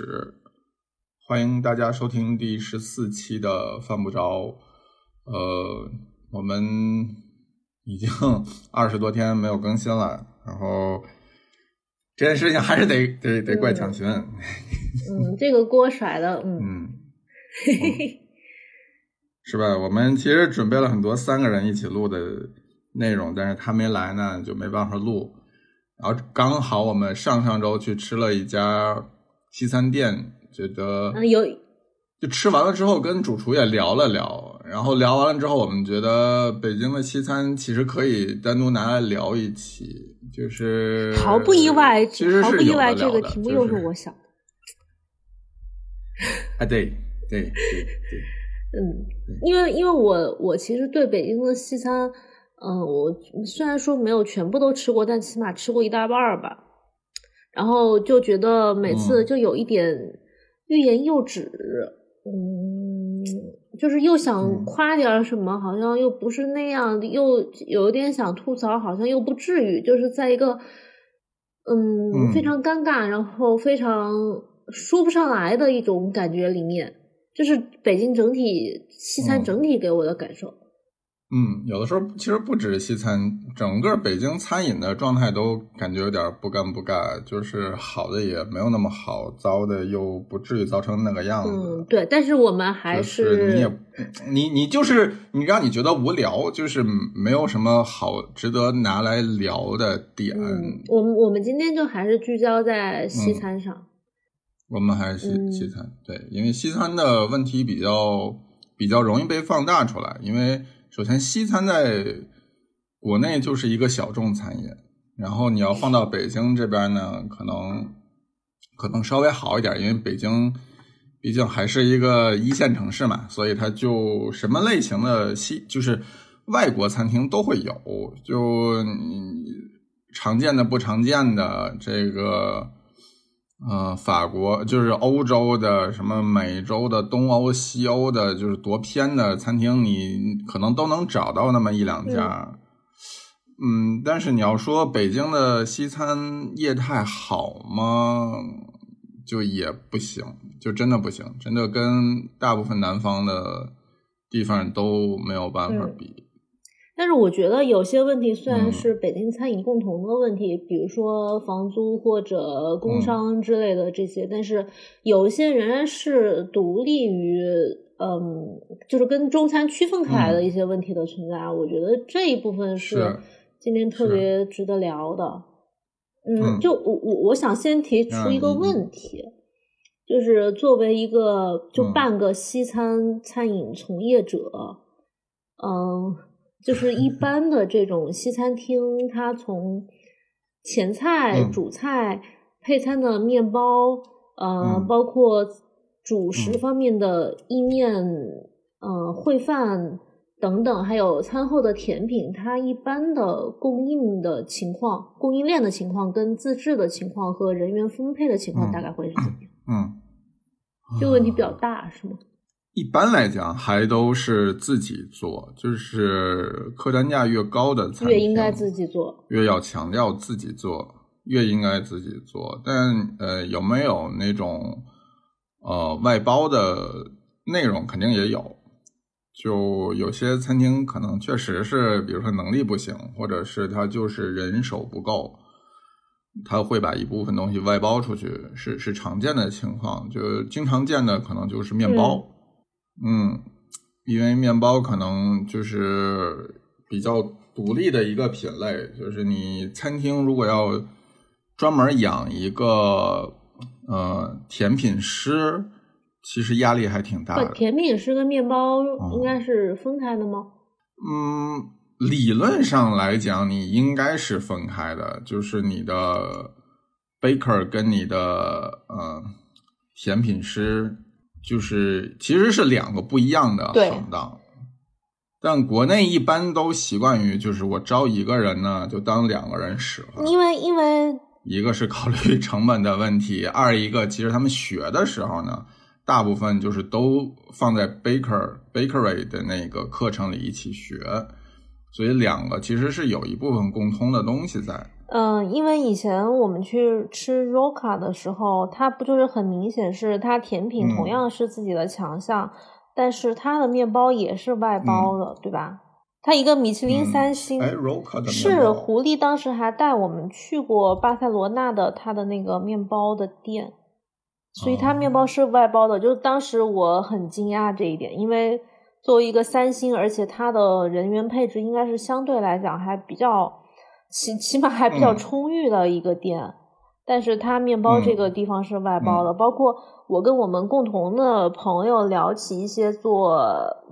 史，欢迎大家收听第十四期的犯不着。呃，我们已经 二十多天没有更新了，然后这件事情还是得得得怪蒋勋。嗯，这个锅甩的，嗯，嗯，是吧？我们其实准备了很多三个人一起录的内容，但是他没来呢，就没办法录。然后刚好我们上上周去吃了一家西餐店，觉得嗯有就吃完了之后跟主厨也聊了聊，然后聊完了之后，我们觉得北京的西餐其实可以单独拿来聊一期，就是毫不意外，其实毫不意外，这个题目又是我想的。啊，对对对对，嗯，因为因为我我其实对北京的西餐，嗯、我虽然说没有全部都吃过，但起码吃过一大半儿吧。然后就觉得每次嗯就有一点欲言又止，嗯，就是又想嗯夸点什么，好像又不是那样，又有一点想吐槽，好像又不至于，就是在一个嗯嗯非常尴尬，然后非常说不上来的一种感觉里面。就是北京整体西餐嗯整体给我的感受。嗯，有的时候其实不止西餐，整个北京餐饮的状态都感觉有点不干不尬，就是好的也没有那么好，糟的又不至于糟成那个样子。嗯，对，但是我们还就是你也你你就是你让你觉得无聊，就是没有什么好值得拿来聊的点。嗯，我们我们今天就还是聚焦在西嗯餐上。我们还是西嗯西餐，对，因为西餐的问题比较比较容易被放大出来，因为首先西餐在国内就是一个小众餐饮，然后你要放到北京这边呢，可能可能稍微好一点，因为北京毕竟还是一个一线城市嘛，所以它就什么类型的西就是外国餐厅都会有，就你常见的不常见的这个。呃，法国就是欧洲的，什么美洲的、东欧、西欧的，就是多偏的餐厅，你可能都能找到那么一两家。嗯，但是你要说北京的西餐业态好吗？就也不行，就真的不行，真的跟大部分南方的地方都没有办法嗯比。但是我觉得有些问题虽然嗯。是北京餐饮共同的问题，比如说房租或者工嗯。商之类的这些，但是有一些仍然是独立于嗯，就是跟中餐区分开来的嗯。一些问题的存在。我觉得这一部分是今天特别值得聊的。嗯就我我我想先提出一个问题，就是作为一个就嗯。半个西餐餐饮从业者，嗯，就是一般的这种西餐厅，它从前菜、嗯主菜、配餐的面包，呃，嗯包括主食嗯方面的意面、呃烩饭等等，还有餐后的甜品，它一般的供应的情况、供应链的情况、跟自制的情况和人员分配的情况，嗯大概会是怎么样？嗯，这个问题比较大，是吗？一般来讲，还都是自己做，就是客单价越高的餐厅，越应该自己做。越要强调自己做，越应该自己做。但呃，有没有那种呃外包的内容，肯定也有。就有些餐厅可能确实是，比如说能力不行，或者是他就是人手不够，他会把一部分东西外包出去，是是常见的情况。就经常见的可能就是面包，嗯，因为面包可能就是比较独立的一个品类，就是你餐厅如果要专门养一个呃甜品师，其实压力还挺大不，的。甜品师跟面包应该是分开的吗？嗯，理论上来讲，你应该是分开的，就是你的 baker 跟你的呃甜品师，就是其实是两个不一样的行当。但国内一般都习惯于，就是我招一个人呢，就当两个人使了。因为因为一个是考虑成本的问题，二一个其实他们学的时候呢，大部分就是都放在 baker bakery 的那个课程里一起学，所以两个其实是有一部分共通的东西在。嗯，因为以前我们去吃 Roca 的时候，它不就是很明显是它甜品同样是自己的强项，但是它的面包也是外包的，对吧？它一个米其林三星，是狐狸当时还带我们去过巴塞罗那的它的那个面包的店，所以它面包是外包的。就当时我很惊讶这一点，因为作为一个三星，而且它的人员配置应该是相对来讲还比较。起起码还比较充裕的一个店，但是它面包这个地方是外包的。包括我跟我们共同的朋友聊起一些做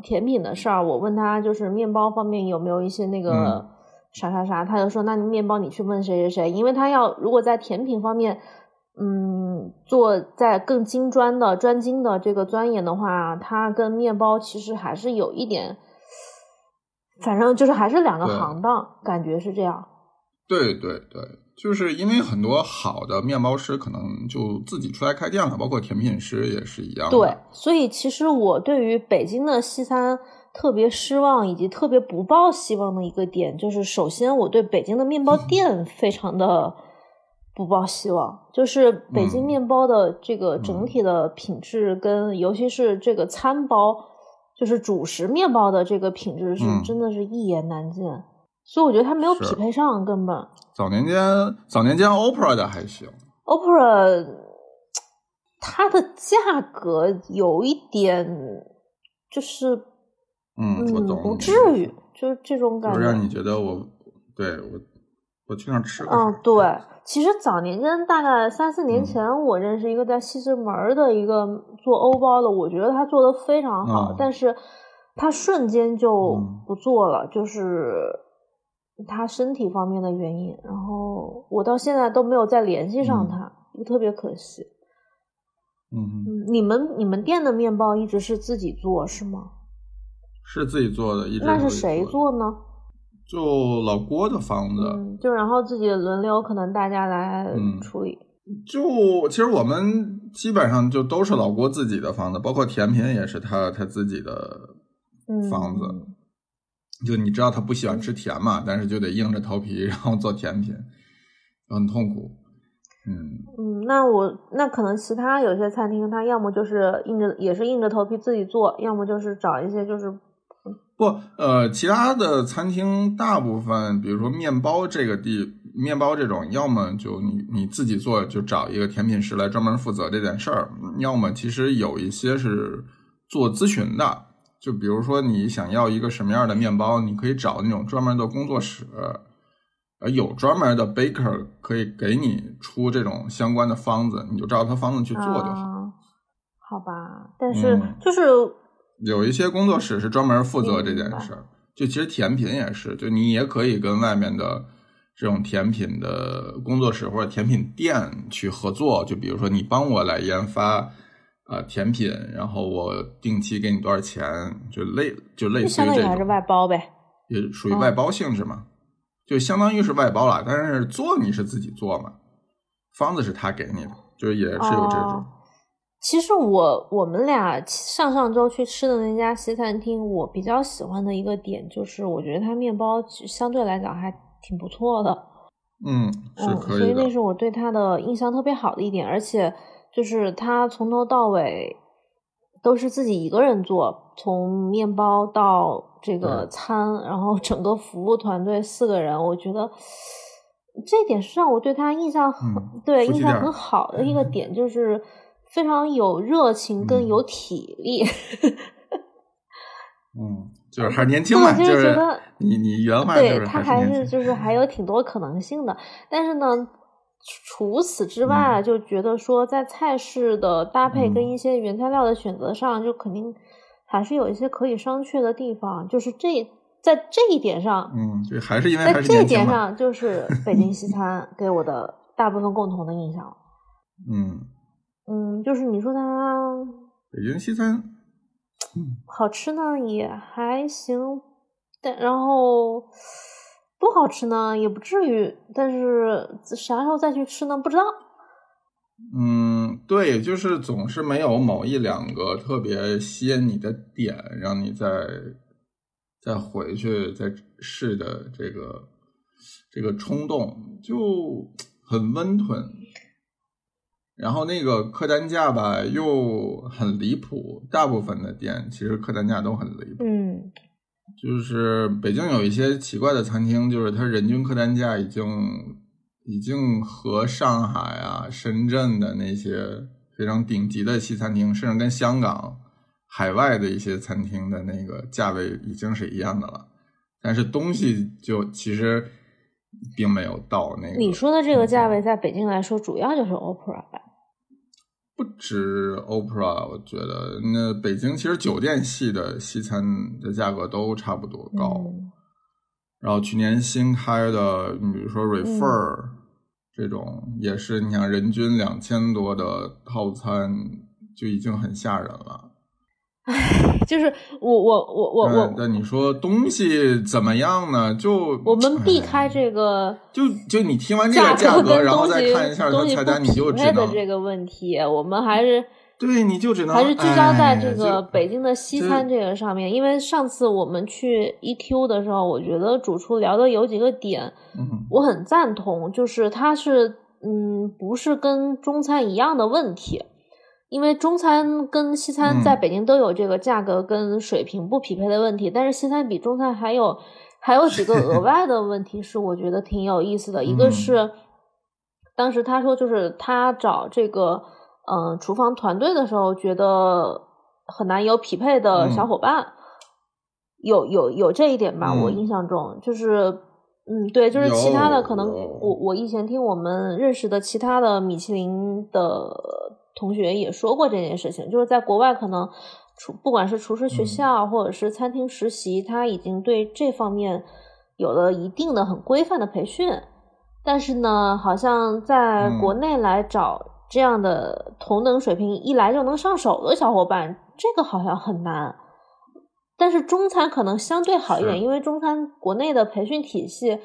甜品的事儿，我问他就是面包方面有没有一些那个啥啥啥，他就说那面包你去问谁谁谁，因为他要如果在甜品方面，嗯，做在更精专的专精的这个钻研的话，它跟面包其实还是有一点，反正就是还是两个行当，感觉是这样。对对对，就是因为很多好的面包师可能就自己出来开店了，包括甜品师也是一样。对，所以其实我对于北京的西餐特别失望，以及特别不抱希望的一个点，就是首先我对北京的面包店非常的不抱希望，就是北京面包的这个整体的品质跟尤其是这个餐包，就是主食面包的这个品质是真的是一言难尽。所以我觉得它没有匹配上，根本。早年间，早年间 Opera 的还行。Opera 它的价格有一点，就是，嗯，我懂，不至于，就是这种感觉。让你觉得我，对我，我去那吃过。嗯，对。其实早年间，大概三四年前，我认识一个在西直门的一个做欧包的，我觉得他做的非常好，但是他瞬间就不做了，就是。他身体方面的原因，然后我到现在都没有再联系上他，就特别可惜。嗯，你们你们店的面包一直是自己做是吗？是自己做的，一直。那是谁做呢？就老郭的房子，就然后自己轮流，可能大家来处理。就其实我们基本上就都是老郭自己的房子，包括甜品也是他他自己的房子。就你知道他不喜欢吃甜嘛，但是就得硬着头皮 然后做甜品，很痛苦。嗯嗯，那我那可能其他有些餐厅，他要么就是硬着也是硬着头皮自己做，要么就是找一些就是不呃，其他的餐厅大部分，比如说面包这个地面包这种，要么就你你自己做，就找一个甜品师来专门负责这件事儿；要么其实有一些是做咨询的。就比如说，你想要一个什么样的面包，你可以找那种专门的工作室，呃，有专门的 baker 可以给你出这种相关的方子，你就照他方子去做就好。好吧，但是就是有一些工作室是专门负责这件事儿。就其实甜品也是，就你也可以跟外面的这种甜品的工作室或者甜品店去合作。就比如说，你帮我来研发。啊，甜品，然后我定期给你多少钱，就类就类似于这种，还是外包呗，也属于外包性质嘛，就相当于是外包了，但是做你是自己做嘛，方子是他给你的，就也是有这种。其实我我们俩上上周去吃的那家西餐厅，我比较喜欢的一个点就是，我觉得它面包相对来讲还挺不错的，嗯，是可以所以那是我对它的印象特别好的一点，而且。就是他从头到尾都是自己一个人做，从面包到这个餐，然后整个服务团队四个人，我觉得这点是让我对他印象很对印象很好的一个点，就是非常有热情跟有体力。嗯，就是还年轻嘛，就是觉得你你原话对他还是就是还有挺多可能性的，但是呢。除此之外，就觉得说在菜式的搭配跟一些原材料的选择上，就肯定还是有一些可以商榷的地方。就是这在这一点上，嗯，就还是因为在这一点上，就是 北京西餐给我的大部分共同的印象。嗯嗯，就是你说它北京西餐，好吃呢也还行，但然后。不好吃呢，也不至于，但是啥时候再去吃呢？不知道。嗯，对，就是总是没有某一两个特别吸引你的点，让你再再回去再试的这个这个冲动，就很温吞。然后那个客单价吧又很离谱，大部分的店其实客单价都很离谱。嗯，就是北京有一些奇怪的餐厅，就是它人均客单价已经已经和上海啊、深圳的那些非常顶级的西餐厅，甚至跟香港海外的一些餐厅的那个价位已经是一样的了。但是东西就其实并没有到那个。你说的这个价位，在北京来说，主要就是 OPRA 吧。不止 OPRA，我觉得那北京其实酒店系的西餐的价格都差不多高。嗯然后去年新开的，你比如说 Refer、这种，也是你想人均两千多的套餐就已经很吓人了。就是我我我我我，但但你说东西怎么样呢？就我们避哎开这个就就你听完这个价价格，跟然后再看一下它东西不菜单，你就匹配的这个问题，我们还是对，你就只能还是聚焦在哎这个北京的西餐这个上面，因为上次我们去 EQ 的时候，我觉得主厨聊的有几个点，嗯我很赞同，就是他是嗯，不是跟中餐一样的问题，因为中餐跟西餐嗯。在北京都有这个价格跟水平不匹配的问题，但是西餐比中餐还有还有几个额外的问题是我觉得挺有意思的，一个嗯。是当时他说就是他找这个嗯、呃厨房团队的时候，觉得很难有匹配的小嗯。伙伴。有有有这一点吧，我嗯。印象中。就是，嗯，对，就是其他的可能有。我我以前听我们认识的其他的米其林的同学也说过这件事情，就是在国外可能厨不管是厨师学嗯。校或者是餐厅实习，他已经对这方面有了一定的很规范的培训，但是呢，好像在嗯。国内来找这样的同等水平一来就能上手的小伙伴，这个好像很难。但是中餐可能相对好一点，因为中餐国内的培训体系，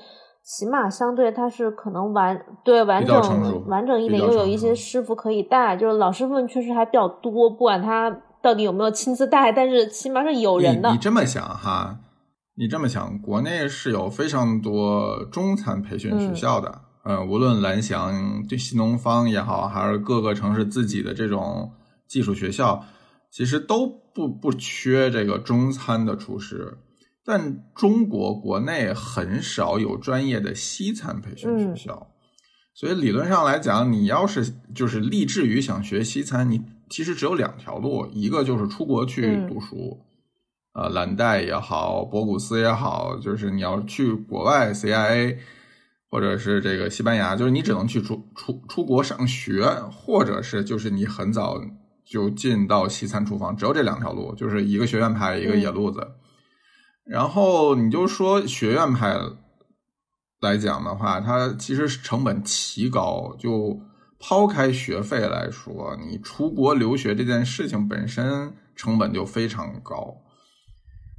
起码相对它是可能完对完比较成熟整完整一点，又有一些师傅可以带，就是老师傅们确实还比较多，不管他到底有没有亲自带，但是起码是有人的你。你这么想哈，你这么想，国内是有非常多中餐培训学校的，呃，无论蓝翔、对新东方也好，还是各个城市自己的这种技术学校，其实都不不缺这个中餐的厨师。但中国国内很少有专业的西餐培训学嗯。校，所以理论上来讲，你要是就是立志于想学西餐，你其实只有两条路，一个就是出国去嗯。读书，呃，蓝带也好，博古斯也好，就是你要去国外 CIA 或者是这个西班牙，就是你只能去出出出国上学，或者是就是你很早就进到西餐厨房，只有这两条路，就是一个学院派，一个野路子。然后你就说学院派来讲的话，它其实成本奇高。就抛开学费来说，你出国留学这件事情本身成本就非常高，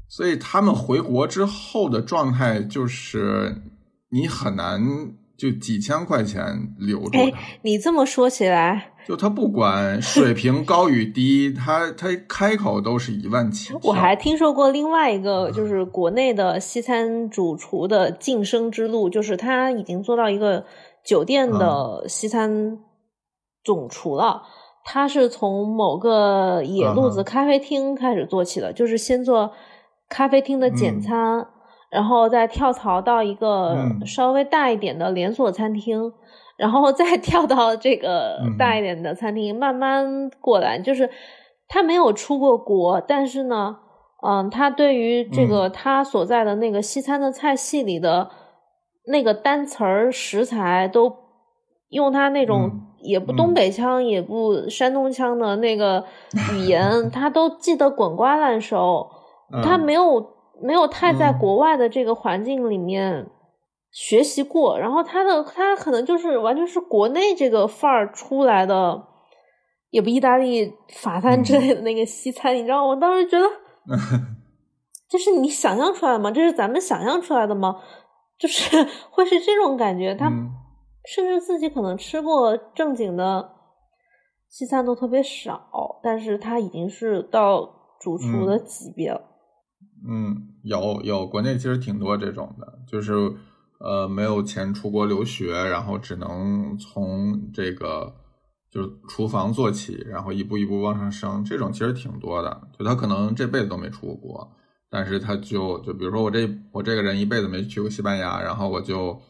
所以他们回国之后的状态就是你很难就几千块钱留住哎他。你这么说起来，就他不管 水平高与低，他他开口都是一万起。我还听说过另外一个，就是国内的西餐主厨的晋升之路，就是他已经做到一个酒店的西餐总厨了。他是从某个野路子咖啡厅开始做起的，就是先做咖啡厅的简嗯餐，然后再跳槽到一个嗯。稍微大一点的连锁餐厅，然后再 跳到这个嗯。大一点的餐厅，慢慢过来。就是他没有出过国，但是呢，嗯，他对于这个他所在的那个西餐的菜系里的那个单词儿食材都用他那种嗯也不嗯。东北腔、也不山东腔的那个语言，他都记得滚瓜烂熟。他嗯。没有没有太在嗯国外的这个环境里面学习过，然后他的他可能就是完全是国内这个范儿出来的，也不意大利法餐之嗯类的那个西餐，你知道？我当时觉得 这是你想象出来的吗？这是咱们想象出来的吗？就是会是这种感觉，他嗯甚至自己可能吃过正经的西餐都特别少，但是他已经是到主厨的级别了。嗯，嗯有有，国内其实挺多这种的，就是呃没有钱出国留学，然后只能从这个就是厨房做起，然后一步一步往上升，这种其实挺多的。就他可能这辈子都没出过国，但是他就就比如说我这我这个人一辈子没去过西班牙，然后我就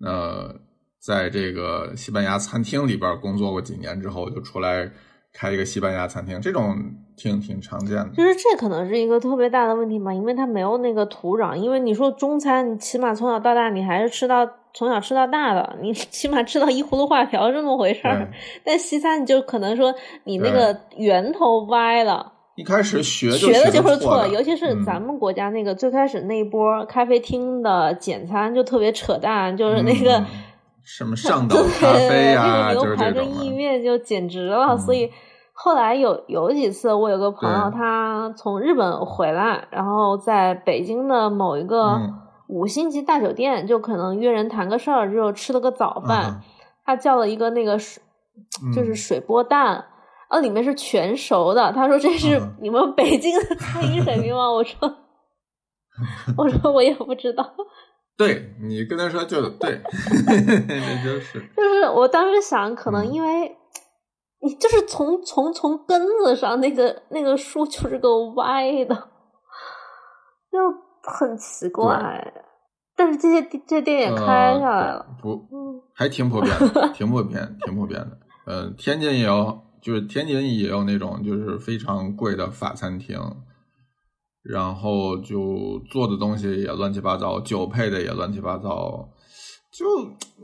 呃在这个西班牙餐厅里边工作过几年之后，我就出来开一个西班牙餐厅，这种挺挺常见的。就是这可能是一个特别大的问题嘛，因为它没有那个土壤。因为你说中餐，你起码从小到大你还是吃到从小吃到大的，你 起码吃到一葫芦画瓢这么回事儿。但西餐你就可能说你那个源头歪了，一开始学学的就是错尤其是咱们国家那个最开始那一波咖啡厅的简餐就特别扯淡，就是那个。什么 上岛咖啡呀，就是这种。意面就简直了，所以后来有有几次，我有个朋友他从日本回来，然后在北京的某一个五星级大酒店，就可能约人谈个事儿，就吃了个早饭。他叫了一个那个水，就是水波蛋，啊，里面是全熟的。他说这是你们北京的餐饮水平吗？我说，我说我也不知道。对你跟他说就对，那就是。就是我当时想，可能因为你就是从从从根子上，那个那个树就是个歪的，就很奇怪。但是这些这店也开下来了，不，还挺普遍的，挺普遍，挺普遍的。嗯，天津也有，就是天津也有那种就是非常贵的法餐厅。然后就做的东西也乱七八糟，酒配的也乱七八糟，就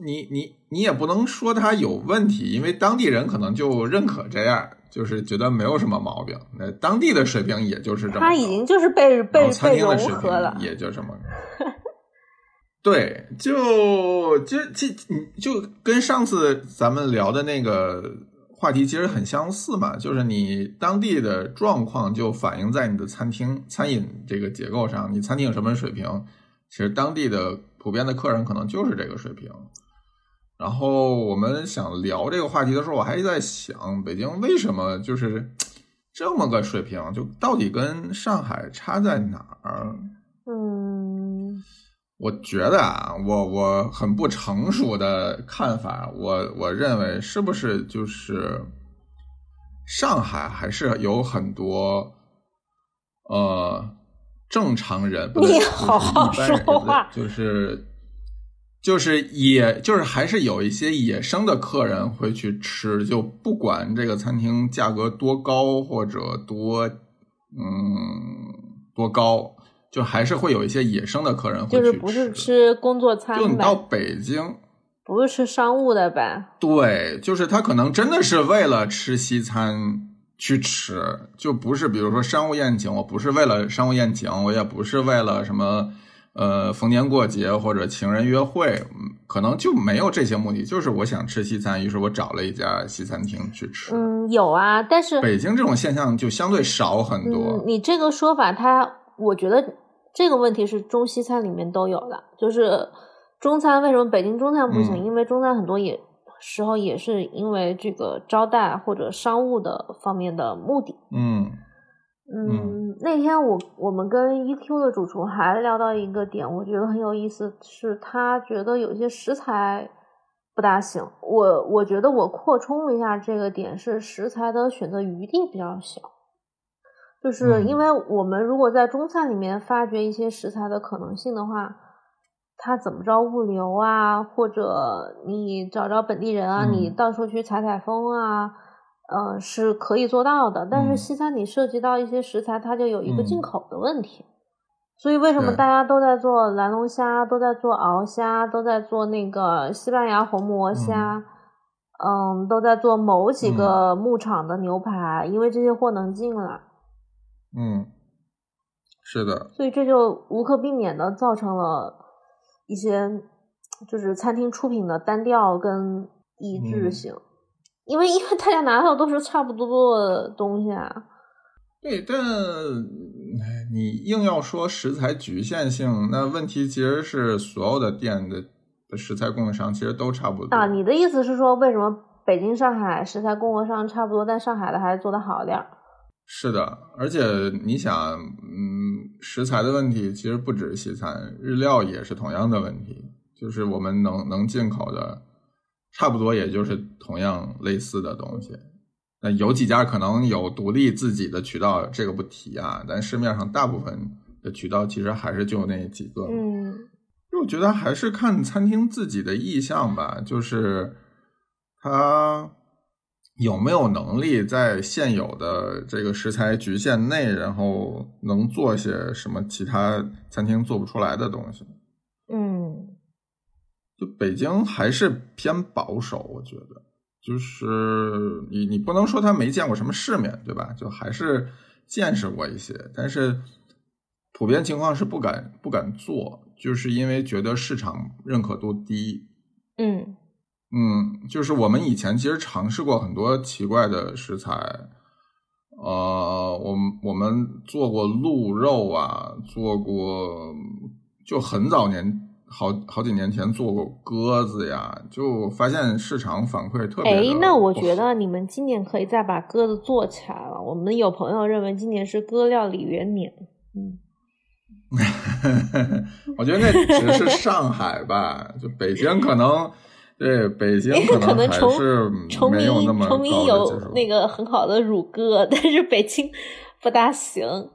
你你你也不能说它有问题，因为当地人可能就认可这样，就是觉得没有什么毛病。那当地的水平也就是这么，他已经就是被被被融合了，也就这么。对，就就这就跟上次咱们聊的那个。话题其实很相似嘛，就是你当地的状况就反映在你的餐厅餐饮这个结构上，你餐厅有什么水平，其实当地的普遍的客人可能就是这个水平。然后我们想聊这个话题的时候，我还在想，北京为什么就是这么个水平，就到底跟上海差在哪儿？嗯。我觉得啊，我我很不成熟的看法，我我认为是不是就是上海还是有很多呃正常人，你好好说话，就是就是也就是还是有一些野生的客人会去吃，就不管这个餐厅价格多高或者多嗯多高。就还是会有一些野生的客人会去吃，就是不是吃工作餐就你到北京，不是吃商务的呗？对，就是他可能真的是为了吃西餐去吃，就不是比如说商务宴请，我不是为了商务宴请，我也不是为了什么呃逢年过节或者情人约会，可能就没有这些目的，就是我想吃西餐，于是我找了一家西餐厅去吃。嗯，有啊，但是北京这种现象就相对少很多。你这个说法，他我觉得。这个问题是中西餐里面都有的，就是中餐为什么北京中餐不行？因为中餐很多也时候也是因为这个招待或者商务的方面的目的。嗯嗯，那天我我们跟 EQ 的主厨还聊到一个点，我觉得很有意思，是他觉得有些食材不大行。我我觉得我扩充一下这个点是食材的选择余地比较小。就是因为我们如果在中餐里面发掘一些食材的可能性的话，它怎么着物流啊，或者你找找本地人啊，你到处去采采风啊，呃，是可以做到的。但是西餐你涉及到一些食材，它就有一个进口的问题。所以为什么大家都在做蓝龙虾，都在做鳌虾，都在做那个西班牙红魔虾，嗯，都在做某几个牧场的牛排，因为这些货能进来。嗯，是的，所以这就无可避免的造成了一些就是餐厅出品的单调跟一致性，因为因为大家拿到都是差不多的东西啊。对，但你硬要说食材局限性，那问题其实是所有的店的的食材供应商其实都差不多啊。你的意思是说，为什么北京、上海食材供应商差不多，但上海的还是做的好点儿？是的，而且你想，嗯，食材的问题其实不止西餐，日料也是同样的问题。就是我们能能进口的，差不多也就是同样类似的东西。那有几家可能有独立自己的渠道，这个不提啊。但市面上大部分的渠道其实还是就那几个。嗯，我觉得还是看餐厅自己的意向吧，就是他有没有能力在现有的这个食材局限内，然后能做些什么其他餐厅做不出来的东西。嗯，就北京还是偏保守，我觉得。就是你，你不能说他没见过什么世面对吧？就还是见识过一些，但是普遍情况是不敢不敢做，就是因为觉得市场认可度低。嗯嗯，就是我们以前其实尝试过很多奇怪的食材，呃，我们我们做过鹿肉啊，做过就很早年。好好几年前做过鸽子呀，就发现市场反馈特别。哎，那我觉得你们今年可以再把鸽子做起来了。我们有朋友认为今年是鸽料理元年。嗯，我觉得那只是上海吧，就北京可能对北京可能还是没有那么崇明有那个很好的乳鸽，但是北京不大行。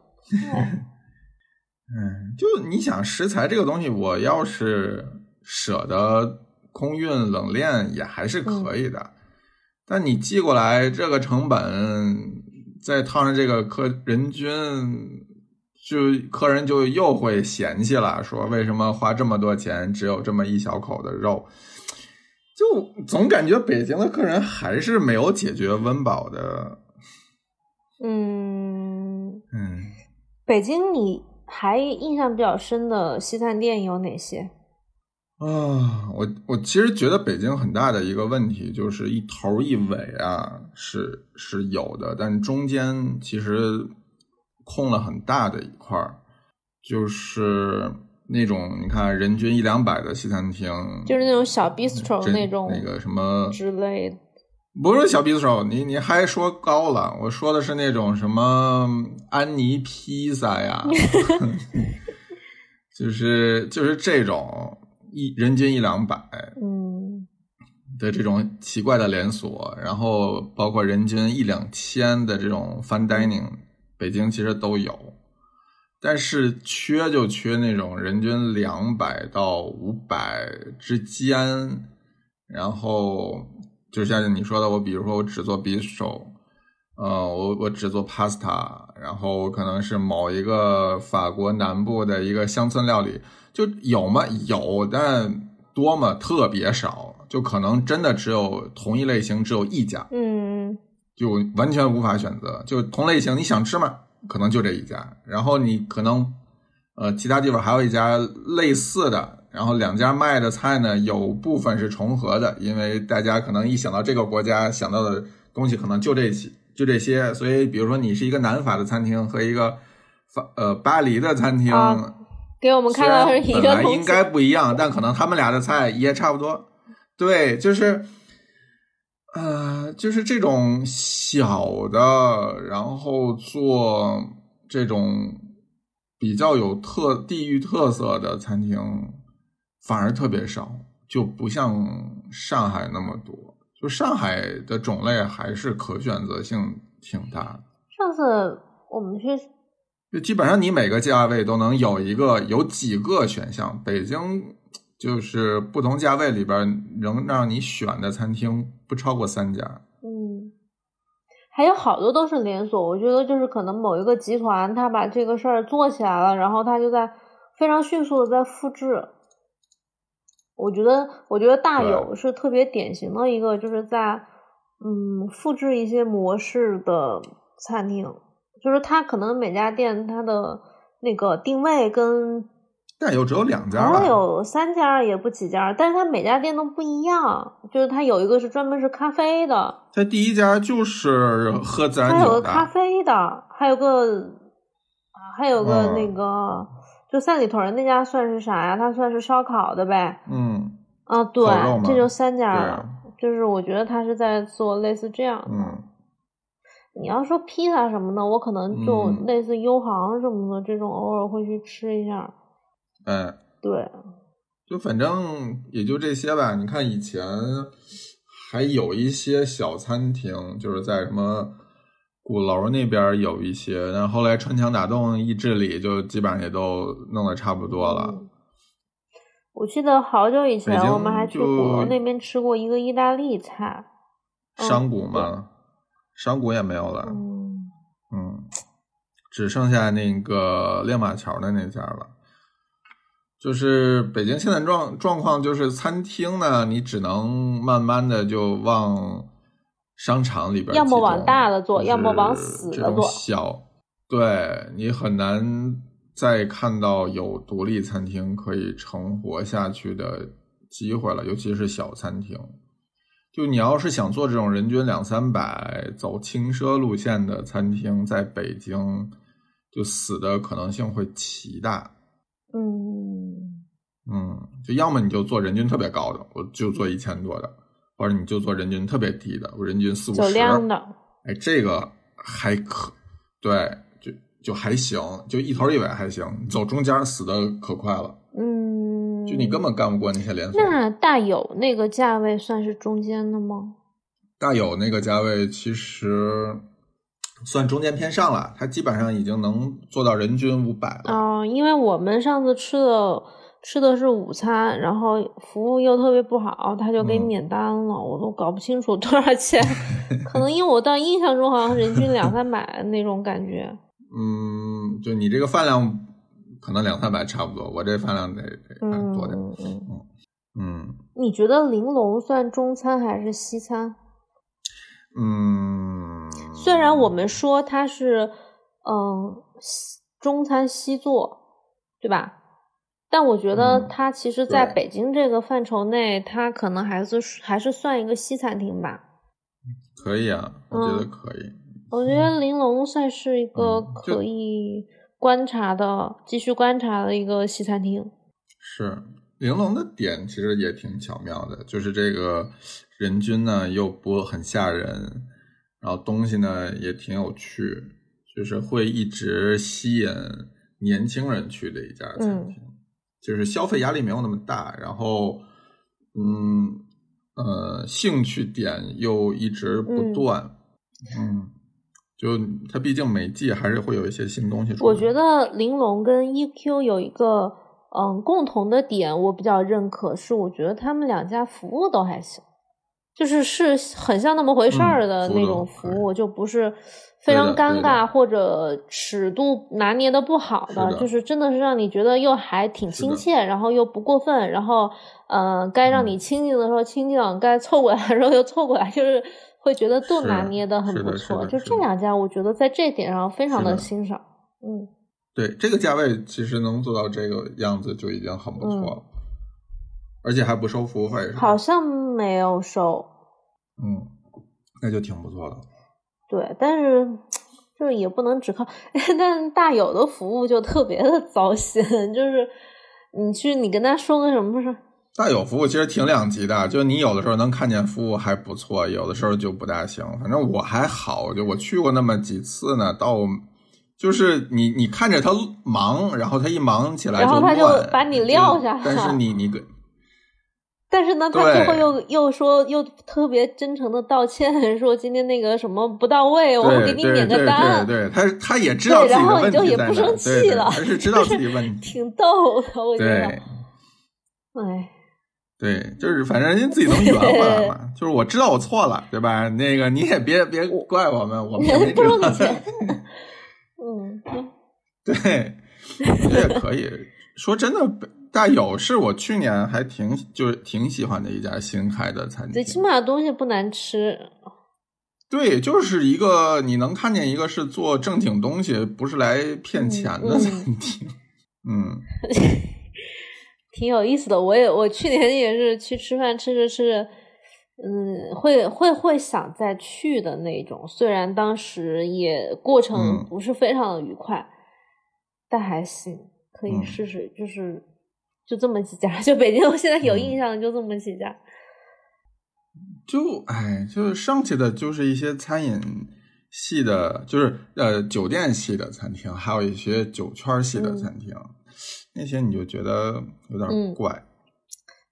嗯，就你想食材这个东西，我要是舍得空运冷链也还是可以的，但你寄过来这个成本，再套上这个客人均，就客人就又会嫌弃了，说为什么花这么多钱只有这么一小口的肉？就总感觉北京的客人还是没有解决温饱的。嗯嗯，北京你。还印象比较深的西餐店有哪些？啊，我我其实觉得北京很大的一个问题就是一头一尾啊，是是有的，但中间其实空了很大的一块儿，就是那种你看人均一两百的西餐厅，就是那种小 bistro 那种那个什么之类的。不是小 bistro，，你你还说高了？我说的是那种什么安妮披萨呀，就是就是这种一人均一两百，嗯，的这种奇怪的连锁，然后包括人均一两千的这种 fine dining，北京其实都有，但是缺就缺那种人均两百到五百之间，然后。就像你说的，我比如说我只做 bistro，呃，我我只做 pasta，然后可能是某一个法国南部的一个乡村料理，就有吗？有，但多吗？特别少，就可能真的只有同一类型只有一家，嗯，就完全无法选择。就同类型你想吃吗？可能就这一家，然后你可能呃其他地方还有一家类似的。然后两家卖的菜呢，有部分是重合的，因为大家可能一想到这个国家想到的东西可能就这些，就这些。所以，比如说你是一个南法的餐厅和一个法呃巴黎的餐厅，给我们看到是一个本来应该不一样，但可能他们俩的菜也差不多。对，就是呃，就是这种小的，然后做这种比较有特地域特色的餐厅。反而特别少，就不像上海那么多。就上海的种类还是可选择性挺大的。上次我们去，就基本上你每个价位都能有一个，有几个选项。北京就是不同价位里边能让你选的餐厅不超过三家。嗯，还有好多都是连锁。我觉得就是可能某一个集团他把这个事儿做起来了，然后他就在非常迅速的在复制。我觉得，我觉得大有是特别典型的一个，就是在嗯复制一些模式的餐厅，就是它可能每家店它的那个定位跟大有只有两家，可能有三家也不几家，但是它每家店都不一样，就是它有一个是专门是咖啡的，它第一家就是喝自然酒的，还有个咖啡的，还有个还有个那个。就三里屯那家算是啥呀？它算是烧烤的呗。嗯。啊，对，这就三家了。就是我觉得他是在做类似这样的。嗯。你要说披萨什么的，我可能就类似优航什么的这种，偶尔会去吃一下。嗯。对。就反正也就这些吧。你看以前还有一些小餐厅，就是在什么鼓楼那边有一些，但后来穿墙打洞一治理，就基本上也都弄得差不多了。嗯我记得好久以前我们还去鼓楼那边吃过一个意大利菜。嗯商谷嘛，商谷也没有了，嗯，嗯，只剩下那个亮马桥的那家了。就是北京现在状状况，就是餐厅呢，你只能慢慢的就往商场里边要么往大了做要么往死了做小，对你很难再看到有独立餐厅可以成活下去的机会了，尤其是小餐厅。就你要是想做这种人均两三百、走轻奢路线的餐厅，在北京就死的可能性会极大。嗯，嗯，就要么你就做人均特别高的，我就做一千多的，或者你就做人均特别低的，我人均四五酒十。量的，哎，这个还可，对，就就还行，就一头一尾还行，走中间死的可快了，嗯，就你根本干不过那些连锁。那大有那个价位算是中间的吗？大有那个价位其实算中间偏上了，它基本上已经能做到人均五百了。啊、因为我们上次吃的吃的是午餐，然后服务又特别不好，他就给嗯免单了，我都搞不清楚多少钱，可能因为我到印象中好像人均两三百那种感觉。嗯，就你这个饭量可能两三百差不多，我这饭量得多点。嗯嗯，嗯你觉得玲珑算中餐还是西餐？嗯，虽然我们说它是嗯西中餐西做，对吧？但我觉得嗯它其实在北京这个范畴内，它可能还是还是算一个西餐厅吧。可以啊，我觉得嗯可以。我觉得玲珑算是一个可以观察的、继续观察的一个西餐厅。是玲珑的点其实也挺巧妙的，就是这个人均呢又不很吓人，然后东西呢也挺有趣，就是会一直吸引年轻人去的一家餐厅，就是消费压力没有那么大，然后嗯呃兴趣点又一直不断，嗯。就它毕竟每季还是会有一些新东西出来。我觉得玲珑跟 EQ 有一个嗯共同的点，我比较认可，是我觉得他们两家服务都还行，就是是很像那么回事儿的那种服务，就不是非常尴尬或者尺度拿捏的不好是的就是真的是让你觉得又还挺亲切，然后又不过分，然后呃该让你嗯亲近的时候亲近，该凑过来的时候又凑过来，就是会觉得都拿捏的很不错。就这两家，我觉得在这点上非常的的欣赏。嗯。对这个价位，其实能做到这个样子就已经很不错了，而且还不收服务费，好像没有收，嗯，那就挺不错的。对，但是就是也不能只靠，但大有的服务就特别的糟心，就是你去你跟他说个什么事，大有服务其实挺两极的，就你有的时候能看见服务还不错，有的时候就不大行。反正我还好，就我去过那么几次呢，到就是你你看着他忙，然后他一忙起来然后他就把你撂下就但是你你跟但是呢，他最后又又说又特别真诚的道歉，说今天那个什么不到位，我对给你对免个对单，对对，他他也知道自己的对然后问题在哪，你就也不生对对气了他是知道自己问 题，挺逗的，我觉得，对。哎，对，就是反正人家自己能圆回来嘛。就是我知道我错了，对吧？那个你也别别怪我们，我们也没不收你辙钱。嗯，对，这也可以。说真的，大有是我去年还挺就是挺喜欢的一家新开的餐厅最。起码东西不难吃，对，就是一个你能看见一个是做正经东西，不是来骗钱的餐厅。嗯 挺有意思的。我也我去年也是去吃饭，吃着吃着，嗯，会会会想再去的那种。虽然当时也过程嗯不是非常的愉快，但还行，可以嗯试试。就是就这么几家，就北京我现在有嗯印象的就这么几家。就哎，就是剩下的就是一些餐饮系的，就是呃酒店系的餐厅，还有一些酒圈系的餐厅，那些你就觉得有点嗯怪。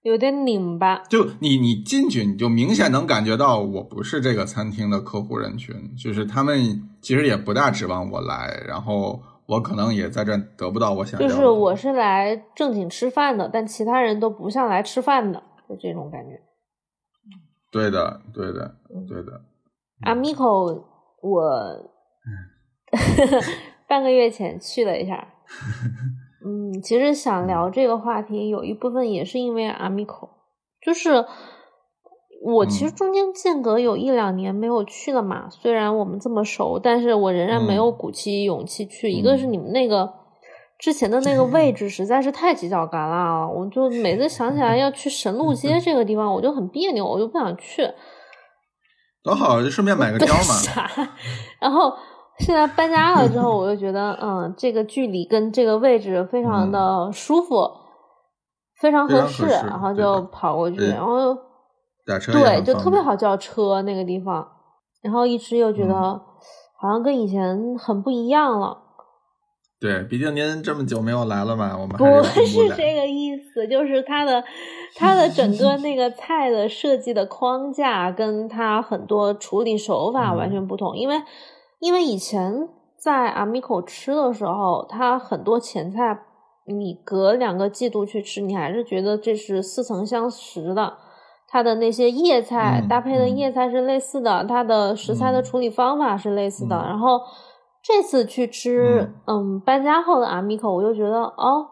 有点拧巴。就你你进去，你就明显能感觉到我不是这个餐厅的客户人群，就是他们其实也不大指望我来，然后我可能也在这得不到我想要的。就是我是来正经吃饭的，但其他人都不像来吃饭的，就这种感觉。对的，对的，对的。阿米口，我 半个月前去了一下。嗯，其实想聊这个话题，有一部分也是因为阿米口，就是我其实中间间隔有一两年没有去了嘛。虽然我们这么熟，但是我仍然没有鼓起勇气去。一个是你们那个之前的那个位置实在是太犄角旮旯了，我就 每次想起来要去神路 街这个地方，我就很别扭，我就不想去。多好，就顺便买个貂嘛。然后。现在搬家了之后，我就觉得，嗯，这个距离跟这个位置非常的舒服，非常合适，然后就跑过去，然后对，就特别好叫车那个地方，然后一直又觉得好像跟以前很不一样了。对，毕竟您这么久没有来了嘛，我们不是 这个意思，就是它的它的整个那个菜的设计的框架，跟它很多处理手法完全不同，因为。因为以前在阿米口吃的时候，它很多前菜，你隔两个季度去吃，你还是觉得这是似曾相识的。它的那些叶菜搭配的叶菜是类似的，它的食材的处理方法是类似的。然后这次去吃，嗯，搬家后的阿米口，我就觉得哦，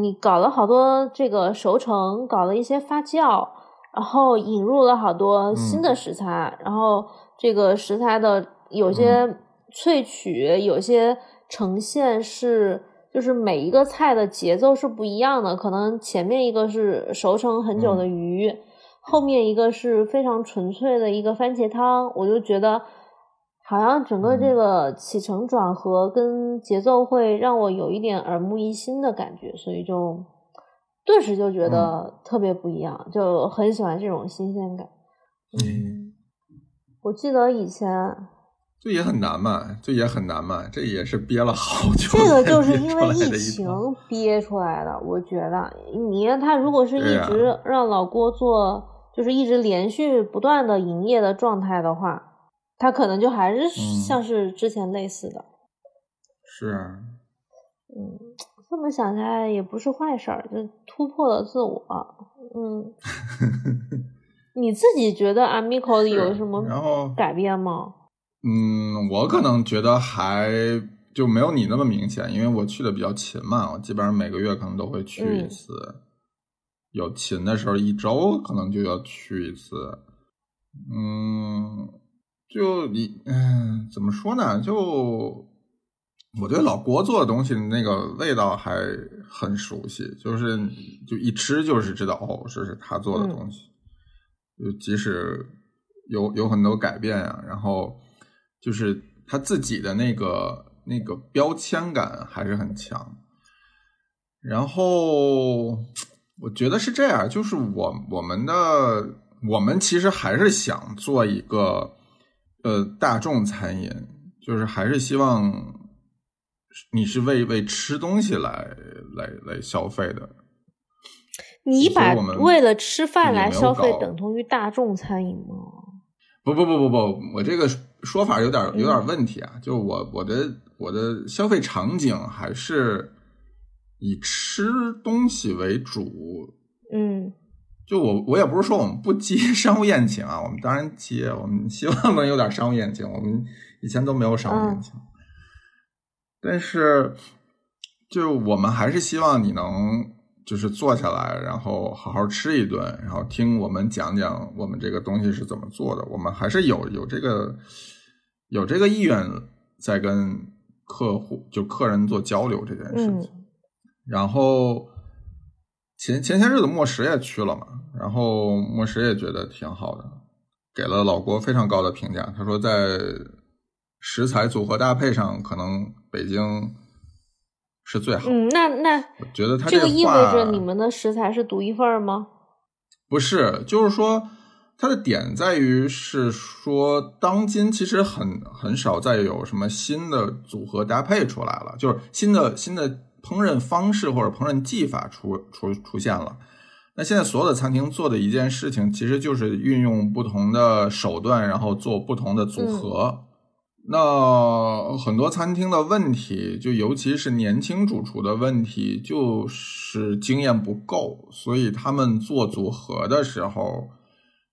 你搞了好多这个熟成，搞了一些发酵，然后引入了好多新的食材，然后这个食材的。有些萃取，有些呈现是，就是每一个菜的节奏是不一样的。可能前面一个是熟成很久的鱼，后面一个是非常纯粹的一个番茄汤。我就觉得，好像整个这个起承转合跟节奏会让我有一点耳目一新的感觉，所以就顿时就觉得特别不一样，就很喜欢这种新鲜感。嗯，我记得以前。这也很难嘛，这也很难嘛，这也是憋了好久。这个就是因为疫情憋出来的，我觉得。你看他如果是一直让老郭做，就是一直连续不断的营业的状态的话，它可能就还是像是之前类似的。是啊。嗯，这么想下来也不是坏事儿，就突破了自我。嗯。你自己觉得 Amico 有什么改变吗？嗯，我可能觉得还就没有你那么明显，因为我去的比较勤嘛，我基本上每个月可能都会去一次，有勤的时候一周可能就要去一次。嗯，就你嗯，怎么说呢？就我觉得老郭做的东西那个味道还很熟悉，就是就一吃就是知道哦，这是他做的东西，就即使有有很多改变啊，然后。就是他自己的那个那个标签感还是很强，然后我觉得是这样，就是我我们的我们其实还是想做一个呃大众餐饮，就是还是希望你是为为吃东西来来来消费的。你把为了吃饭来消费等同于大众餐饮吗？不不不不不，我这个。说法有点有点问题啊！就我我的我的消费场景还是以吃东西为主。嗯，就我我也不是说我们不接 商务宴请啊，我们当然接，我们希望能有点商务宴请。我们以前都没有商务宴请，但是就我们还是希望你能就是坐下来，然后好好吃一顿，然后听我们讲讲我们这个东西是怎么做的。我们还是有有这个。有这个意愿在跟客户就客人做交流这件事情，然后前前些日子莫石也去了嘛，然后莫石也觉得挺好的，给了老郭非常高的评价。他说在食材组合搭配上，可能北京是最好。嗯，那那我觉得他这个意味着你们的食材是独一份吗？不是，就是说。它的点在于是说，当今其实很很少再有什么新的组合搭配出来了，就是新的新的烹饪方式或者烹饪技法出出出现了。那现在所有的餐厅做的一件事情，其实就是运用不同的手段，然后做不同的组合。那很多餐厅的问题，就尤其是年轻主厨的问题，就是经验不够，所以他们做组合的时候，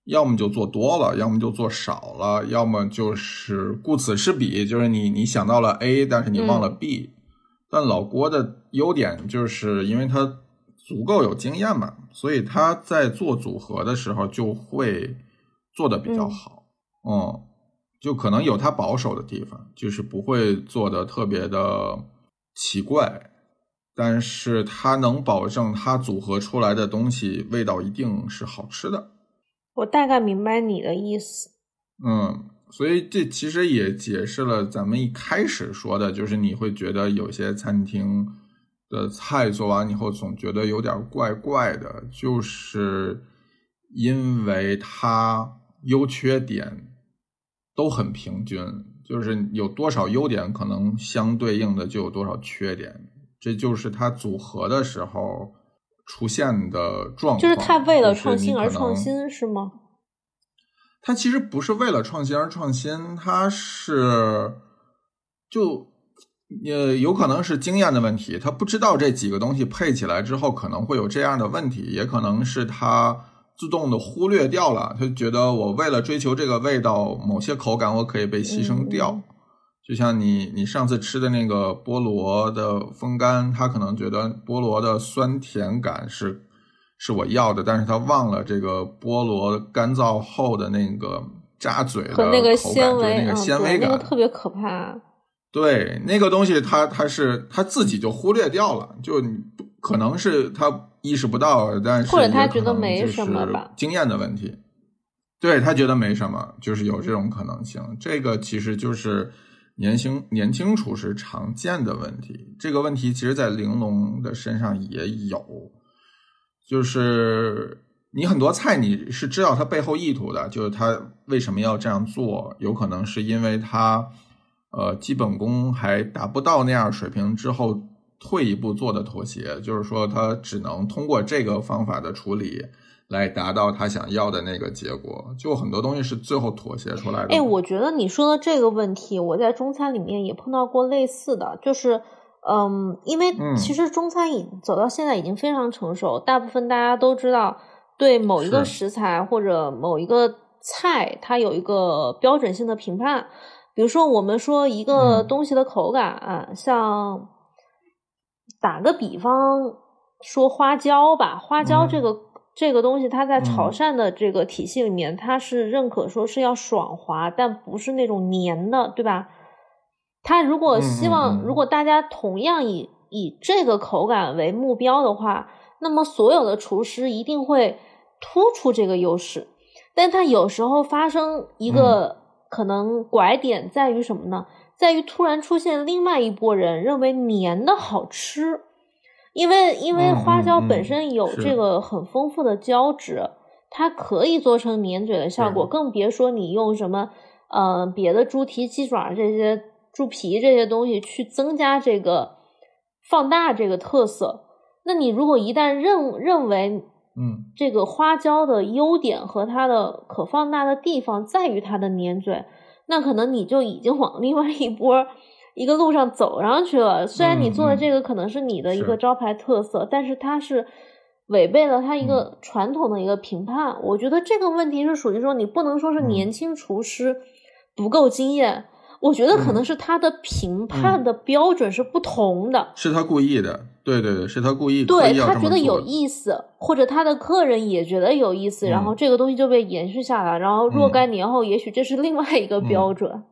要么就做多了，要么就做少了，要么就是顾此失彼，就是你你想到了 A，但是你忘了 B。但老郭的优点就是因为他足够有经验嘛，所以他在做组合的时候就会做的比较好，嗯。就可能有他保守的地方，就是不会做的特别的奇怪，但是他能保证他组合出来的东西味道一定是好吃的。我大概明白你的意思。嗯，所以这其实也解释了咱们一开始说的，就是你会觉得有些餐厅的菜做完以后总觉得有点怪怪的，就是因为它优缺点。都很平均，就是有多少优点，可能相对应的就有多少缺点，这就是它组合的时候出现的状况。就是它为了创新而创新，是吗？它其实不是为了创新而创新，它是就呃有可能是经验的问题，他不知道这几个东西配起来之后可能会有这样的问题，也可能是他。自动的忽略掉了，他觉得我为了追求这个味道，某些口感我可以被牺牲掉。就像你你上次吃的那个菠萝的风干，他可能觉得菠萝的酸甜感是是我要的，但是他忘了这个菠萝干燥后的那个扎嘴的那个纤维，那个纤维感特别可怕。对，那个东西他他是他自己就忽略掉了，就可能是他。意识不到，但是或者他觉得没什么吧，经验的问题，对他觉得没什么，就是有这种可能性。这个其实就是年轻年轻厨师常见的问题。这个问题其实，在玲珑的身上也有，就是你很多菜你是知道他背后意图的，就是他为什么要这样做，有可能是因为他呃基本功还达不到那样水平之后。退一步做的妥协，就是说他只能通过这个方法的处理来达到他想要的那个结果。就很多东西是最后妥协出来的。哎，我觉得你说的这个问题，我在中餐里面也碰到过类似的，就是嗯，因为其实中餐已走到现在已经非常成熟，大部分大家都知道对某一个食材或者某一个菜，它有一个标准性的评判。比如说，我们说一个东西的口感啊，像。打个比方说花椒吧，花椒这个这个东西，它在潮汕的这个体系里面，它是认可说是要爽滑，但不是那种黏的，对吧？他如果希望，如果大家同样以以这个口感为目标的话，那么所有的厨师一定会突出这个优势。但它有时候发生一个可能拐点在于什么呢？在于突然出现另外一拨人认为黏的好吃，因为因为花椒本身有这个很丰富的胶质，它可以做成粘嘴的效果，更别说你用什么呃别的猪蹄、鸡爪这些猪皮这些东西去增加这个放大这个特色。那你如果一旦认认为嗯这个花椒的优点和它的可放大的地方在于它的粘嘴。那可能你就已经往另外一波一个路上走上去了。虽然你做的这个可能是你的一个招牌特色，但是它是违背了它一个传统的一个评判。我觉得这个问题是属于说，你不能说是年轻厨师不够经验。我觉得可能是他的评判的标准是不同的，是他故意的，对对对，是他故意，对他觉得有意思，或者他的客人也觉得有意思，然后这个东西就被延续下来，然后若干年后，也许这是另外一个标准。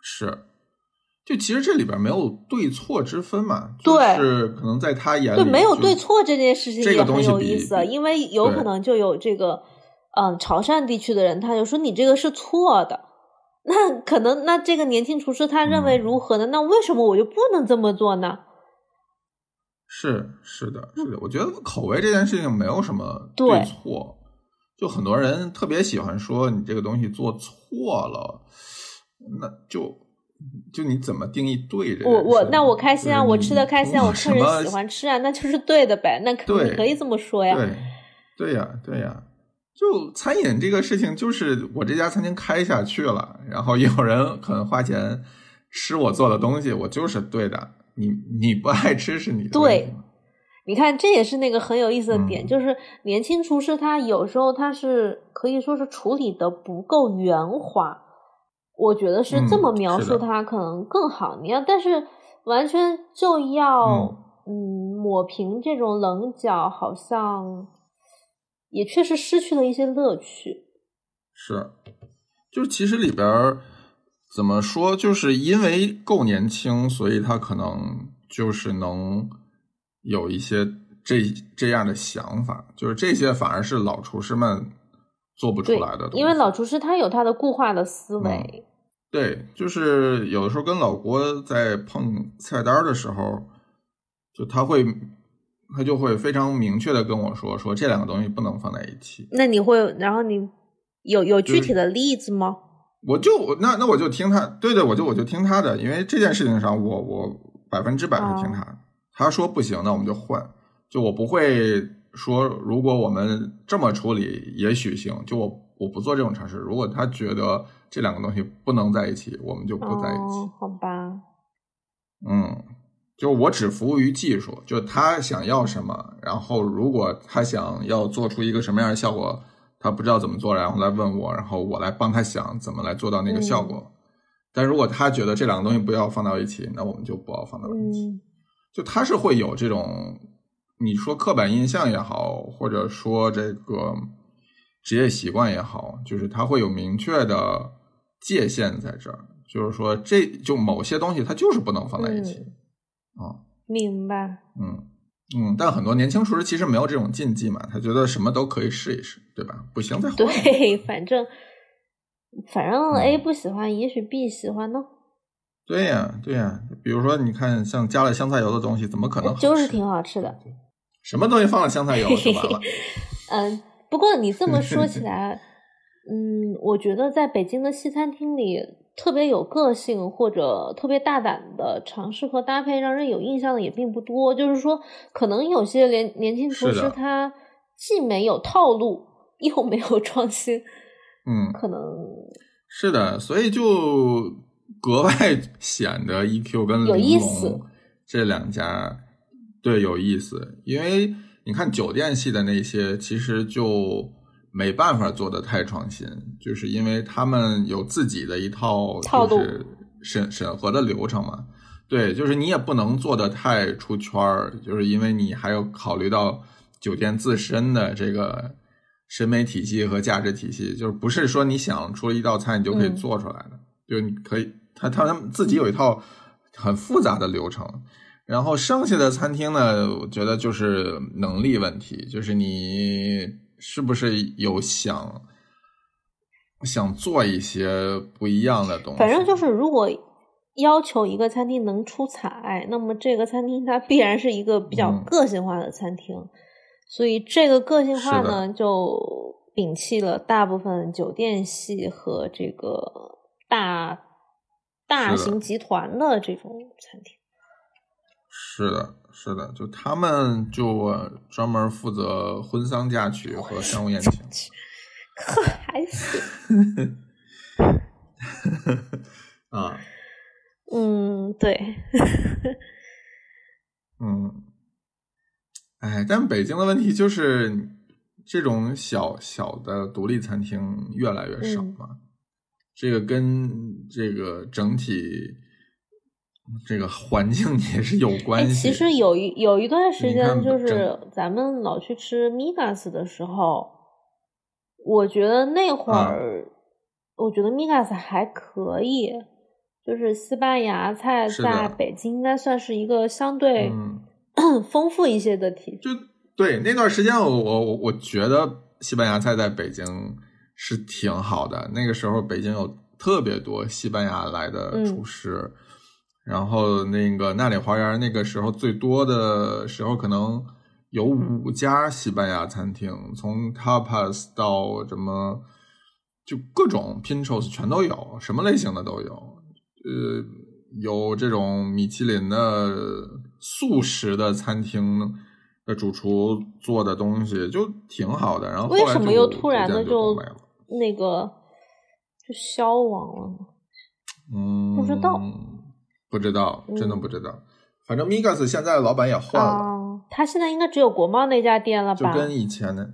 是，就其实这里边没有对错之分嘛，对，是可能在他眼里，对，没有对错这件事情也很有意思，因为有可能就有这个，嗯，潮汕地区的人他就说你这个是错的。那可能，那这个年轻厨师他认为如何呢？那为什么我就不能这么做呢？是是的，是的，我觉得口味这件事情没有什么对错，就很多人特别喜欢说你这个东西做错了，那就就你怎么定义对这个？我我那我开心啊，我吃的开心，啊，我客人喜欢吃啊，那就是对的呗，那可以可以这么说呀。对对呀，对呀，就餐饮这个事情，就是我这家餐厅开下去了，然后有人肯花钱吃我做的东西，我就是对的。你你不爱吃是你的对你看，这也是那个很有意思的点，嗯就是年轻厨师他有时候他是可以说是处理的不够圆滑，我觉得是这嗯么描述他可能更好。你要但是完全就要嗯抹平这种棱角，好像也确实失去了一些乐趣。是，就是其实里边怎么说，就是因为够年轻，所以他可能就是能有一些这这样的想法，就是这些反而是老厨师们做不出来的。因为老厨师他有他的固化的思维，对，就是有的时候跟老郭在碰菜单的时候，就他会他就会非常明确的跟我说，说这两个东西不能放在一起。那你会，然后你有有具体的例子吗？我就那那我就听他，对对，我就我就听他的，因为这件事情上我我百分之百是听他的。他说不行，那我们就换。就我不会说，如果我们这么处理，也许行。就我我不做这种尝试。如果他觉得这两个东西不能在一起，我们就不在一起。哦，好吧，嗯，就我只服务于技术，就他想要什么，然后如果他想要做出一个什么样的效果，他不知道怎么做，然后来问我，然后我来帮他想怎么来做到那个效果。但如果他觉得这两个东西不要放到一起，那我们就不要放到一起。嗯就他是会有这种，你说刻板印象也好，或者说这个职业习惯也好，就是他会有明确的界限在这儿，就是说这就某些东西它就是不能放在一起嗯，啊，明白。嗯嗯，但很多年轻厨师其实没有这种禁忌嘛，他觉得什么都可以试一试，对吧？不行再换。对，反正反正嗯 A 不喜欢，也许 B 喜欢呢，对呀，对呀，比如说你看，像加了香菜油的东西，怎么可能就是挺好吃的。什么东西放了香菜油就完了？嗯，不过你这么说起来，嗯，我觉得在北京的西餐厅里，特别有个性或者特别大胆的尝试和搭配，让人有印象的也并不多。就是说，可能有些年年轻厨师他既没有套路，又没有创新，嗯，可能是的，所以就格外显得 EQ 跟有意玲思珑这两家对有意思，因为你看酒店系的那些，其实就没办法做的太创新，就是因为他们有自己的一套就是审审核的流程嘛。对，就是你也不能做的太出圈儿，就是因为你还要考虑到酒店自身的这个审美体系和价值体系，就是不是说你想出一道菜你就可以嗯做出来的，就你可以，他他他们自己有一套很复杂的流程。然后剩下的餐厅呢，我觉得就是能力问题，就是你是不是有想想做一些不一样的东西？反正就是如果。要求一个餐厅能出彩，那么这个餐厅它必然是一个比较嗯个性化的餐厅，所以这个个性化呢，就摒弃了大部分酒店系和这个大大型集团的这种餐厅。是的，是的，就他们就专门负责婚丧嫁娶和商务宴请。可 还行，啊，嗯，对，嗯，哎，但北京的问题就是这种小小的独立餐厅越来越少嗯。嘛，这个跟这个整体这个环境也是有哎，关系。其实有一有一段时间，就是咱们老去吃 Migas 的时候，我觉得那会啊儿，我觉得 Migas 还可以，就是西班牙菜在北京应该算是一个相对嗯，丰富一些的体。就对那段时间我，我我我觉得西班牙菜在北京是挺好的。那个时候，北京有特别多西班牙来的嗯厨师，然后那个纳里花园那个时候最多的时候，可能有五家西班牙餐厅，从 tapas 到什么，就各种 pinchos 全都有，什么类型的都有。呃，有这种米其林的素食的餐厅，的主厨做的东西就挺好的，然后后为什么又突然的就？那个就消亡了呢？嗯，不知道，不知道，真的嗯不知道。反正 Migas 现在老板也换了，啊，他现在应该只有国贸那家店了吧？就跟以前的，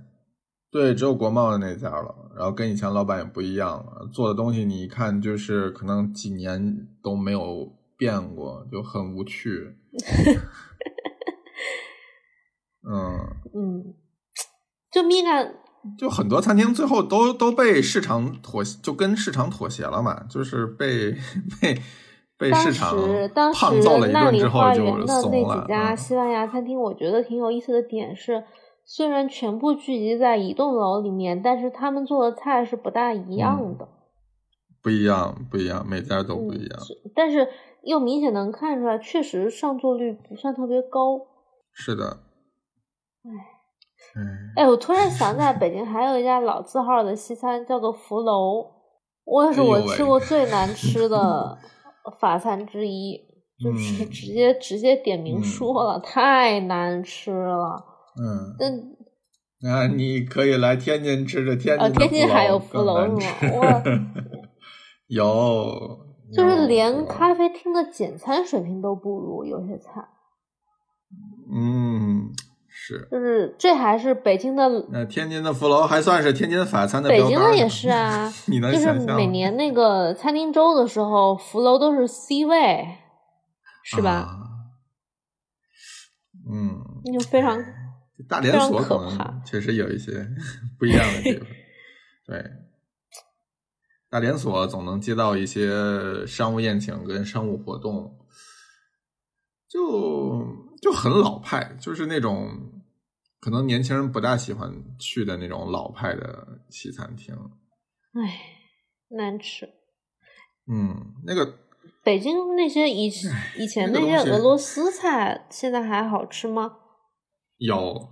对，只有国贸的那家了。然后跟以前老板也不一样了，做的东西你一看就是可能几年都没有变过，就很无趣。嗯，嗯，就米干就很多餐厅最后都都被市场妥协，就跟市场妥协了嘛，就是被 被被当市场时当时胖揍了一那里顿之后就花园的那。几家嗯西班牙餐厅，我觉得挺有意思的点是，虽然全部聚集在一栋楼里面，但是他们做的菜是不大一样的。不一样，不一样，每家都不一嗯样。是但是又明显能看出来，确实上座率不算特别高。是的。唉唉，哎，我突然想起来，北京还有一家老字号的西餐，叫做福楼，我也是我吃过最难吃的法餐之一，就是嗯直接直接点名嗯说了，太难吃了。嗯，但那 你可以来天津吃吃天津啊，的天津还有福福楼是吗？有，就是连咖啡厅的简餐水平都不如，有些菜。嗯是。就是这还是北京的，那天津的福楼还算是天津法餐的北京的也是啊，你能就是每年那个餐厅周的时候，福楼都是 C 位，是吧？啊嗯，那就非常大连锁可能确实有一些 不一样的地方。对，大连锁总能接到一些商务宴请跟商务活动，就就很老派，就是那种可能年轻人不大喜欢去的那种老派的西餐厅。唉难吃。嗯，那个北京那些以以前那些俄罗斯菜，现在还好吃吗？有，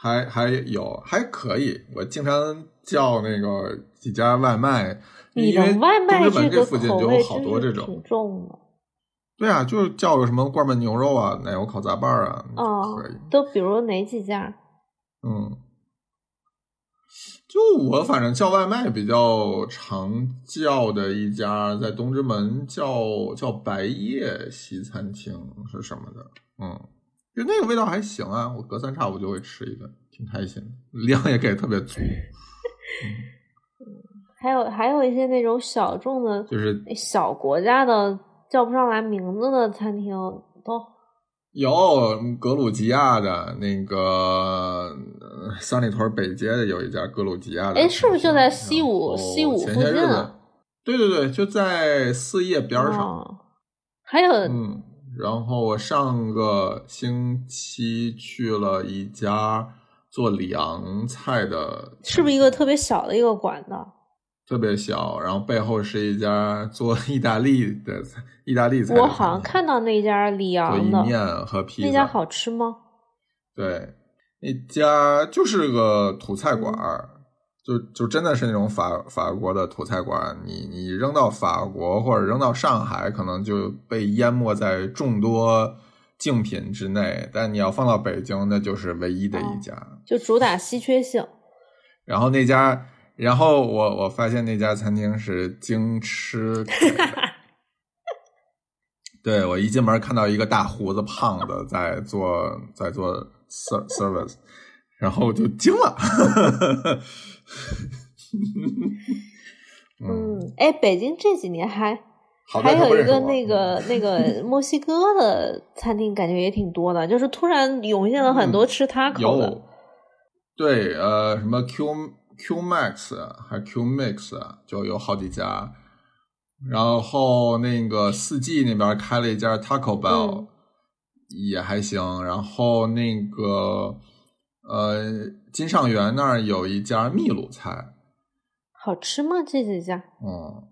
还还有还可以。我经常叫那个几家外卖，你因为的外卖这个附近口味就有好多这种。挺重的对啊，就是叫个什么罐焖牛肉啊、奶油烤杂拌啊，哦可以。。都比如哪几家？嗯，就我反正叫外卖比较常叫的一家，在东直门叫叫白夜西餐厅是什么的？嗯，就那个味道还行啊，我隔三差五就会吃一顿，挺开心的，量也给的特别足。还有还有一些那种小众的就是小国家的叫不上来名字的餐厅，都有格鲁吉亚的那个呃三里屯北街的有一家格鲁吉亚的哎是不是就在西五西五前些日子附近啊？对对对，就在四叶边儿上。哦，还有、嗯，然后我上个星期去了一家做凉菜的，是不是一个特别小的一个馆子？特别小，然后背后是一家做意大利的，意大利菜我好像看到那家里做意昂的，面和披萨，那家好吃吗？对，那家就是个土菜馆儿，就就真的是那种法法国的土菜馆儿。你你扔到法国或者扔到上海，可能就被淹没在众多竞品之内。但你要放到北京，那就是唯一的一家。就主打稀缺性。然后那家，然后我我发现那家餐厅是京吃。对我一进门看到一个大胡子胖子在做在做 ser service，然后我就惊了。嗯，嗯，哎，北京这几年还还有一个那个 那个墨西哥的餐厅，感觉也挺多的，就是突然涌现了很多吃 taco 的。对，呃，什么 Q Q Max 还 Q Mix 就有好几家，然后那个四季那边开了一家 Taco Bell，、嗯也还行，然后那个呃金上园那儿有一家秘鲁菜，好吃吗？这几家？嗯，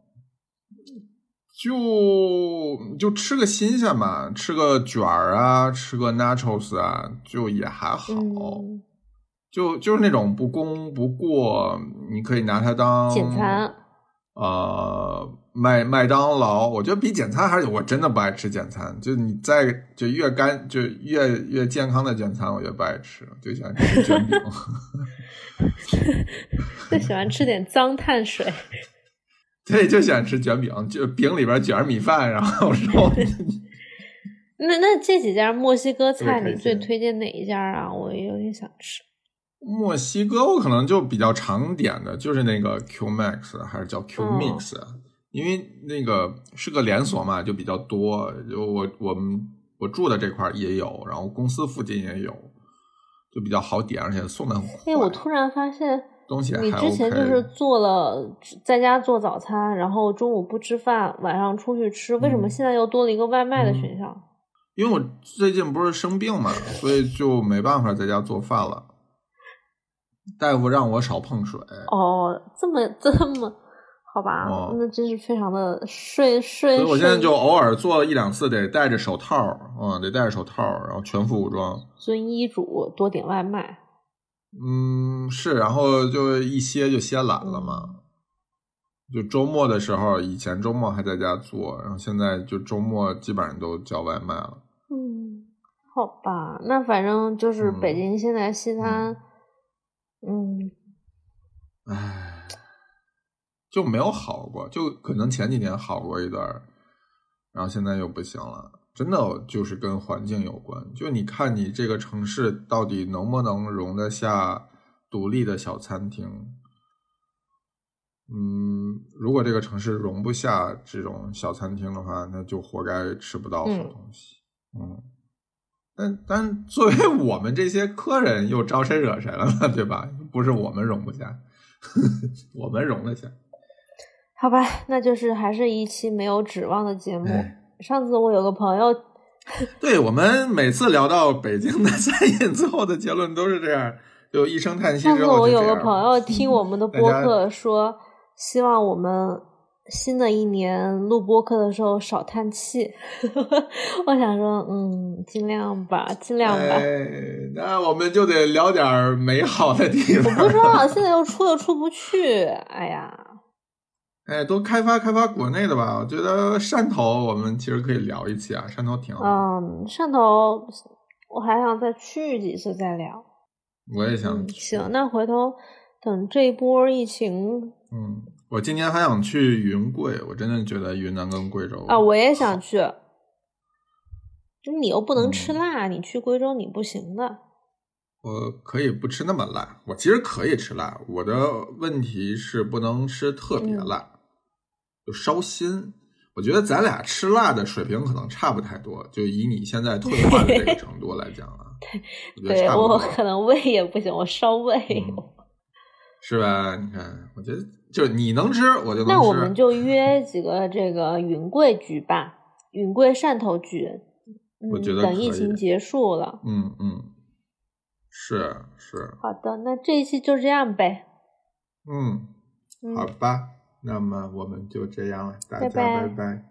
就就吃个新鲜嘛，吃个卷儿啊，吃个 nachos 啊，就也还好。嗯，就就是那种不攻不过，你可以拿它当简餐。呃，麦麦当劳，我觉得比简餐还是我真的不爱吃简餐。就你再就越干就越越健康的简餐，我越不爱吃，就喜欢吃卷饼。就喜欢吃点脏碳水。对，就喜欢吃卷饼，就饼里边卷着米饭，然后 肉。那那这几家墨西哥菜，你最推荐哪一家啊？我也有点想吃。墨西哥我可能就比较常点的就是那个 Q Max，还是叫 Q Mix，因为那个是个连锁嘛，就比较多。就我我们我住的这块也有，然后公司附近也有，就比较好点，而且送的很快。哎，我突然发现，东西你之前就是做了在家做早餐，然后中午不吃饭，晚上出去吃，为什么现在又多了一个外卖的选项？因为我最近不是生病嘛，所以就没办法在家做饭了。大夫让我少碰水。哦，这么这么好吧？那真是非常的顺顺。所以我现在就偶尔做一两次，得戴着手套，嗯，得戴着手套，然后全副武装。遵医嘱，多点外卖。嗯，是，然后就一歇就歇懒了嘛。就周末的时候，以前周末还在家做，然后现在就周末基本上都叫外卖了。嗯，好吧，那反正就是北京现在西餐。嗯，唉，就没有好过，就可能前几年好过一段，然后现在又不行了。真的就是跟环境有关，就你看你这个城市到底能不能容得下独立的小餐厅？嗯，如果这个城市容不下这种小餐厅的话，那就活该吃不到好东西。嗯。但但作为我们这些客人，又招谁惹谁了呢？对吧？不是我们容不下，我们容得下。好吧，那就是还是一期没有指望的节目。上次我有个朋友，对我们每次聊到北京的餐饮，最后的结论都是这样，就一声叹息。上次我有个朋友听我们的 播客，说希望我们。新的一年录播课的时候少叹气，我想说，嗯，尽量吧，尽量吧。那我们就得聊点美好的地方。我不知道，现在又出又出不去，哎呀。哎，多开发开发国内的吧。我觉得汕头，我们其实可以聊一期啊，汕头挺好。嗯，汕头，我还想再去几次再聊。我也想。行，那回头等这一波疫情，嗯。我今年还想去云贵，我真的觉得云南跟贵州啊，我也想去。你又不能吃辣，你去贵州你不行的。我可以不吃那么辣，我其实可以吃辣，我的问题是不能吃特别辣，就烧心。我觉得咱俩吃辣的水平可能差不太多，就以你现在退化的这个程度来讲啊，对，我可能胃也不行，我烧胃。是吧？你看，我觉得。就你能吃，我就能吃。那我们就约几个这个云贵局吧，云贵汕头局。我觉得等疫情结束了。嗯嗯，是是。好的，那这一期就这样呗。嗯，好吧，那么我们就这样了，大家拜拜。